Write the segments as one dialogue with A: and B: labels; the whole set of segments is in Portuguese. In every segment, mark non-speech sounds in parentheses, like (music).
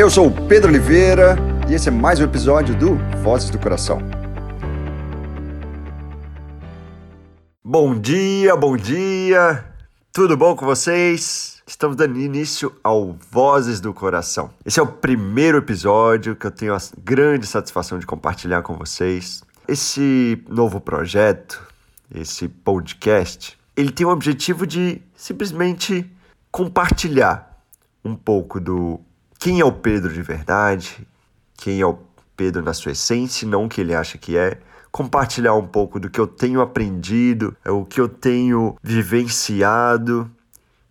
A: Eu sou o Pedro Oliveira e esse é mais um episódio do Vozes do Coração. Bom dia, bom dia! Tudo bom com vocês? Estamos dando início ao Vozes do Coração. Esse é o primeiro episódio que eu tenho a grande satisfação de compartilhar com vocês. Esse novo projeto, esse podcast, ele tem o objetivo de simplesmente compartilhar um pouco do quem é o Pedro de verdade, quem é o Pedro na sua essência, não o que ele acha que é. Compartilhar um pouco do que eu tenho aprendido, é o que eu tenho vivenciado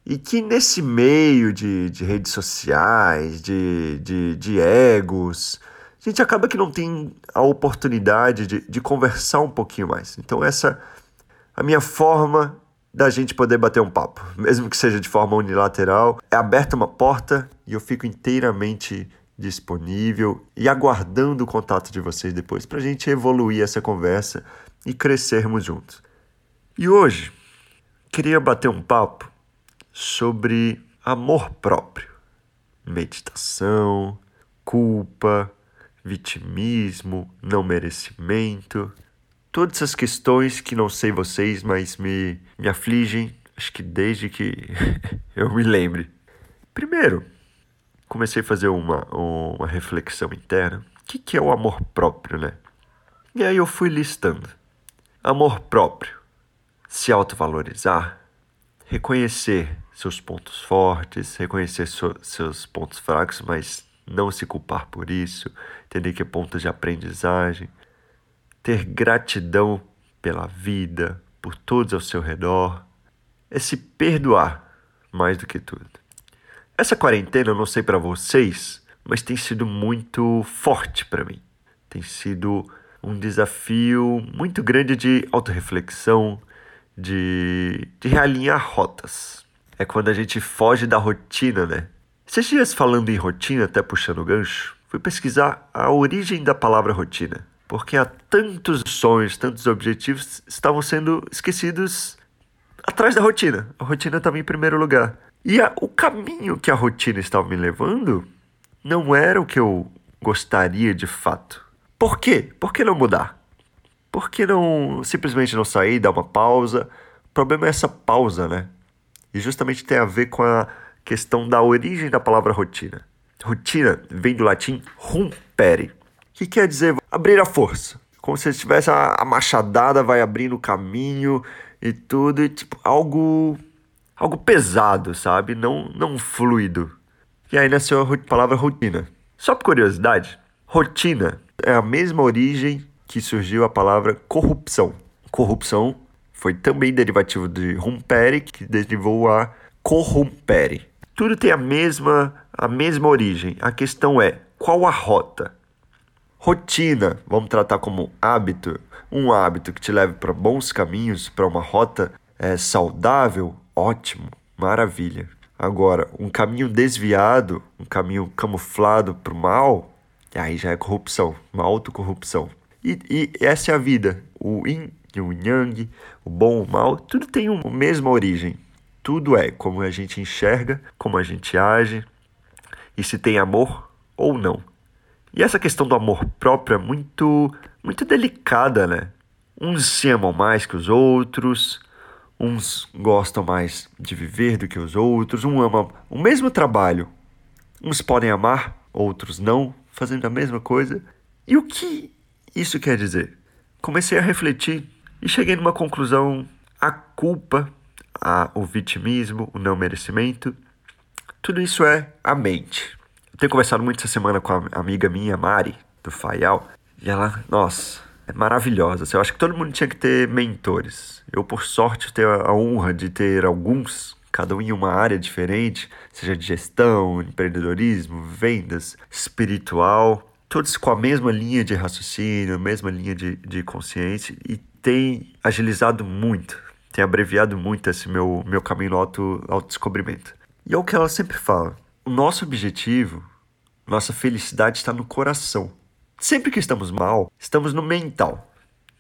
A: e que nesse meio de, de redes sociais, de, de, de egos, a gente acaba que não tem a oportunidade de, de conversar um pouquinho mais. Então, essa a minha forma da gente poder bater um papo, mesmo que seja de forma unilateral. É aberta uma porta e eu fico inteiramente disponível e aguardando o contato de vocês depois para a gente evoluir essa conversa e crescermos juntos. E hoje queria bater um papo sobre amor próprio, meditação, culpa, vitimismo, não merecimento todas essas questões que não sei vocês, mas me, me afligem, acho que desde que (laughs) eu me lembre. Primeiro, comecei a fazer uma, uma reflexão interna. O que, que é o amor próprio, né? E aí eu fui listando. Amor próprio, se autovalorizar, reconhecer seus pontos fortes, reconhecer so, seus pontos fracos, mas não se culpar por isso, entender que é ponto de aprendizagem, ter gratidão pela vida, por todos ao seu redor, é se perdoar mais do que tudo. Essa quarentena, eu não sei para vocês, mas tem sido muito forte para mim. Tem sido um desafio muito grande de autorreflexão, de, de realinhar rotas. É quando a gente foge da rotina, né? Esses dias falando em rotina, até puxando o gancho, fui pesquisar a origem da palavra rotina porque há tantos sonhos, tantos objetivos estavam sendo esquecidos atrás da rotina. A rotina estava em primeiro lugar. E a, o caminho que a rotina estava me levando não era o que eu gostaria de fato. Por quê? Por que não mudar? Por que não simplesmente não sair, dar uma pausa? O problema é essa pausa, né? E justamente tem a ver com a questão da origem da palavra rotina. Rotina vem do latim rumpere, que quer dizer abrir a força. Como se tivesse a, a machadada vai abrindo o caminho e tudo, e tipo, algo algo pesado, sabe? Não não fluido. E aí nasceu a palavra rotina. Só por curiosidade, rotina é a mesma origem que surgiu a palavra corrupção. Corrupção foi também derivativo de rompere, que derivou a corrompere. Tudo tem a mesma a mesma origem. A questão é qual a rota? Rotina, vamos tratar como hábito, um hábito que te leve para bons caminhos, para uma rota é, saudável, ótimo, maravilha. Agora, um caminho desviado, um caminho camuflado para o mal, aí já é corrupção, uma autocorrupção. E, e essa é a vida, o yin e o yang, o bom e o mal, tudo tem uma mesma origem. Tudo é como a gente enxerga, como a gente age, e se tem amor ou não. E essa questão do amor próprio é muito, muito delicada, né? Uns se amam mais que os outros, uns gostam mais de viver do que os outros, um ama o mesmo trabalho. Uns podem amar, outros não, fazendo a mesma coisa. E o que isso quer dizer? Comecei a refletir e cheguei numa conclusão: a culpa, a, o vitimismo, o não merecimento, tudo isso é a mente tenho conversado muito essa semana com a amiga minha, Mari, do Faial, e ela, nossa, é maravilhosa. Assim, eu acho que todo mundo tinha que ter mentores. Eu, por sorte, tenho a honra de ter alguns, cada um em uma área diferente, seja de gestão, empreendedorismo, vendas, espiritual, todos com a mesma linha de raciocínio, a mesma linha de, de consciência, e tem agilizado muito, tem abreviado muito esse meu, meu caminho no auto, autodescobrimento. E é o que ela sempre fala. O nosso objetivo nossa felicidade está no coração. Sempre que estamos mal, estamos no mental.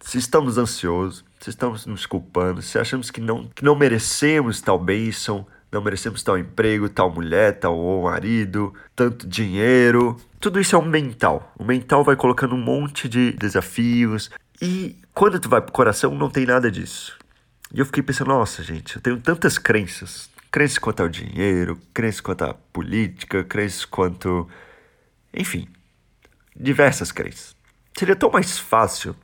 A: Se estamos ansiosos, se estamos nos culpando, se achamos que não, que não merecemos tal bênção, não merecemos tal emprego, tal mulher, tal marido, tanto dinheiro. Tudo isso é um mental. O mental vai colocando um monte de desafios e quando tu vai pro coração não tem nada disso. E eu fiquei pensando, nossa, gente, eu tenho tantas crenças. Crenças quanto ao dinheiro, crenças quanto à política, crenças quanto. Enfim, diversas crenças. Seria tão mais fácil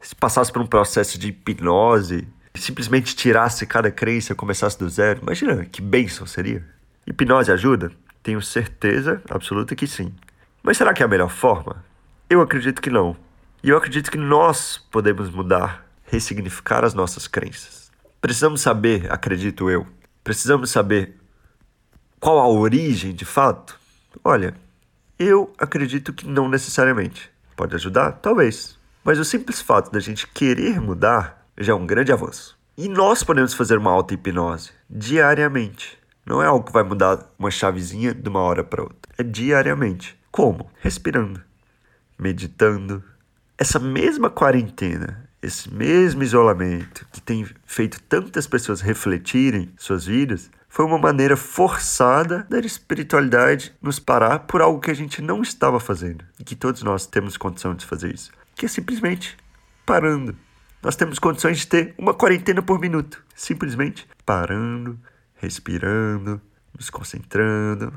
A: se passasse por um processo de hipnose, simplesmente tirasse cada crença e começasse do zero. Imagina que bênção seria. Hipnose ajuda? Tenho certeza absoluta que sim. Mas será que é a melhor forma? Eu acredito que não. E eu acredito que nós podemos mudar, ressignificar as nossas crenças. Precisamos saber, acredito eu, precisamos saber qual a origem de fato? Olha, eu acredito que não necessariamente. Pode ajudar? Talvez. Mas o simples fato da gente querer mudar já é um grande avanço. E nós podemos fazer uma auto-hipnose diariamente. Não é algo que vai mudar uma chavezinha de uma hora para outra. É diariamente. Como? Respirando, meditando. Essa mesma quarentena, esse mesmo isolamento que tem feito tantas pessoas refletirem suas vidas, foi uma maneira forçada da espiritualidade nos parar por algo que a gente não estava fazendo e que todos nós temos condição de fazer isso que é simplesmente parando. Nós temos condições de ter uma quarentena por minuto, simplesmente parando, respirando, nos concentrando,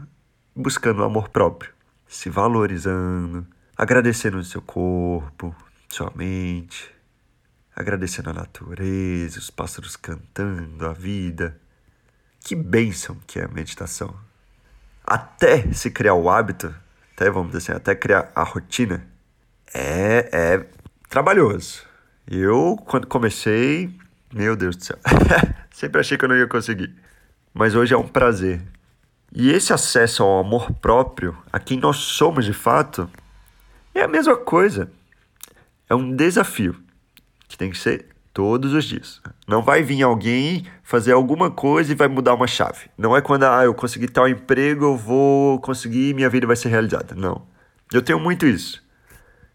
A: buscando o amor próprio, se valorizando, agradecendo o seu corpo, sua mente, agradecendo a natureza, os pássaros cantando, a vida. Que bênção que é a meditação. Até se criar o hábito, até vamos dizer assim, até criar a rotina, é, é trabalhoso. Eu, quando comecei, meu Deus do céu, (laughs) sempre achei que eu não ia conseguir. Mas hoje é um prazer. E esse acesso ao amor próprio, a quem nós somos de fato, é a mesma coisa. É um desafio que tem que ser todos os dias. Não vai vir alguém fazer alguma coisa e vai mudar uma chave. Não é quando ah, eu conseguir tal emprego, eu vou conseguir, minha vida vai ser realizada. Não. Eu tenho muito isso.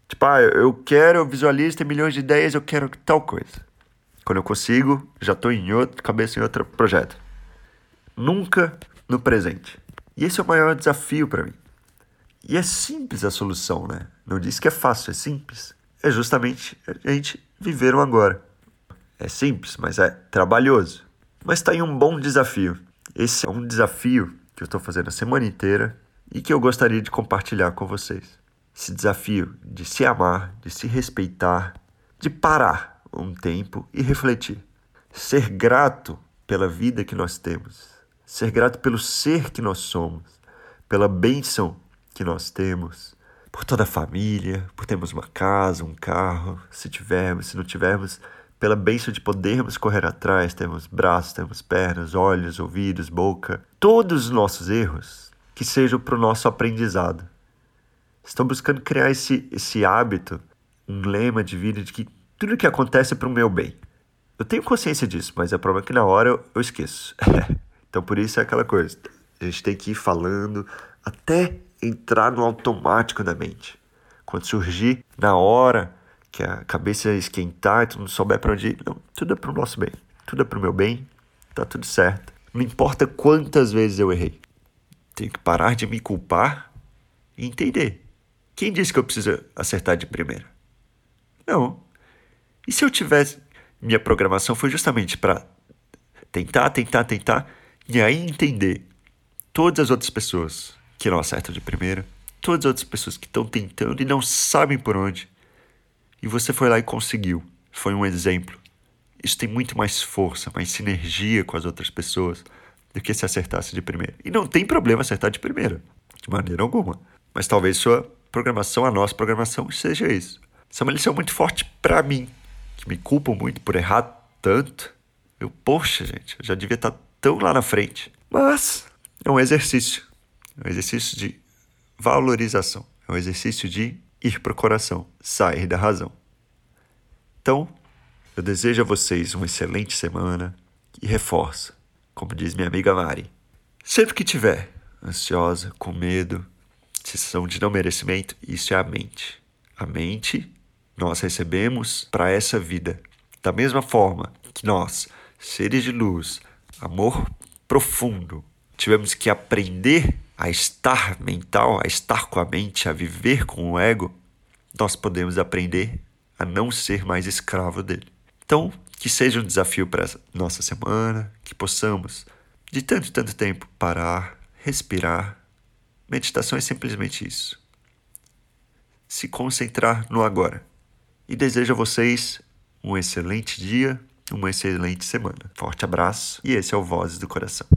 A: Tipo, ah, eu quero, eu visualizo, milhões de ideias, eu quero tal coisa. Quando eu consigo, já estou em outro, cabeça em outro projeto. Nunca no presente. E esse é o maior desafio para mim. E é simples a solução, né? Não diz que é fácil, é simples. É justamente a gente viver o agora. É simples, mas é trabalhoso. Mas está em um bom desafio. Esse é um desafio que eu estou fazendo a semana inteira e que eu gostaria de compartilhar com vocês esse desafio de se amar, de se respeitar, de parar um tempo e refletir. Ser grato pela vida que nós temos, ser grato pelo ser que nós somos, pela bênção que nós temos, por toda a família, por termos uma casa, um carro, se tivermos, se não tivermos, pela bênção de podermos correr atrás, temos braços, temos pernas, olhos, ouvidos, boca, todos os nossos erros que sejam para o nosso aprendizado estão buscando criar esse, esse hábito, um lema de vida de que tudo que acontece é para o meu bem. Eu tenho consciência disso, mas é problema que na hora eu, eu esqueço. (laughs) então por isso é aquela coisa. A gente tem que ir falando até entrar no automático da mente. Quando surgir na hora que a cabeça esquentar e tu não souber para onde ir, não, tudo é para o nosso bem. Tudo é para o meu bem, tá tudo certo. Não importa quantas vezes eu errei. Tenho que parar de me culpar e entender quem disse que eu preciso acertar de primeira? Não. E se eu tivesse. Minha programação foi justamente para tentar, tentar, tentar, e aí entender todas as outras pessoas que não acertam de primeira, todas as outras pessoas que estão tentando e não sabem por onde. E você foi lá e conseguiu. Foi um exemplo. Isso tem muito mais força, mais sinergia com as outras pessoas do que se acertasse de primeira. E não tem problema acertar de primeira, de maneira alguma. Mas talvez sua programação, a nossa programação, seja isso. Isso é uma lição muito forte para mim, que me culpo muito por errar tanto. Eu, poxa, gente, eu já devia estar tá tão lá na frente. Mas é um exercício. É um exercício de valorização. É um exercício de ir para o coração, sair da razão. Então, eu desejo a vocês uma excelente semana e reforço, como diz minha amiga Mari. Sempre que tiver ansiosa, com medo, sensação de não merecimento, isso é a mente. A mente nós recebemos para essa vida. Da mesma forma que nós, seres de luz, amor profundo. Tivemos que aprender a estar mental, a estar com a mente, a viver com o ego. Nós podemos aprender a não ser mais escravo dele. Então, que seja um desafio para nossa semana, que possamos, de tanto, tanto tempo, parar, respirar. Meditação é simplesmente isso. Se concentrar no agora. E desejo a vocês um excelente dia, uma excelente semana. Forte abraço e esse é o Vozes do Coração.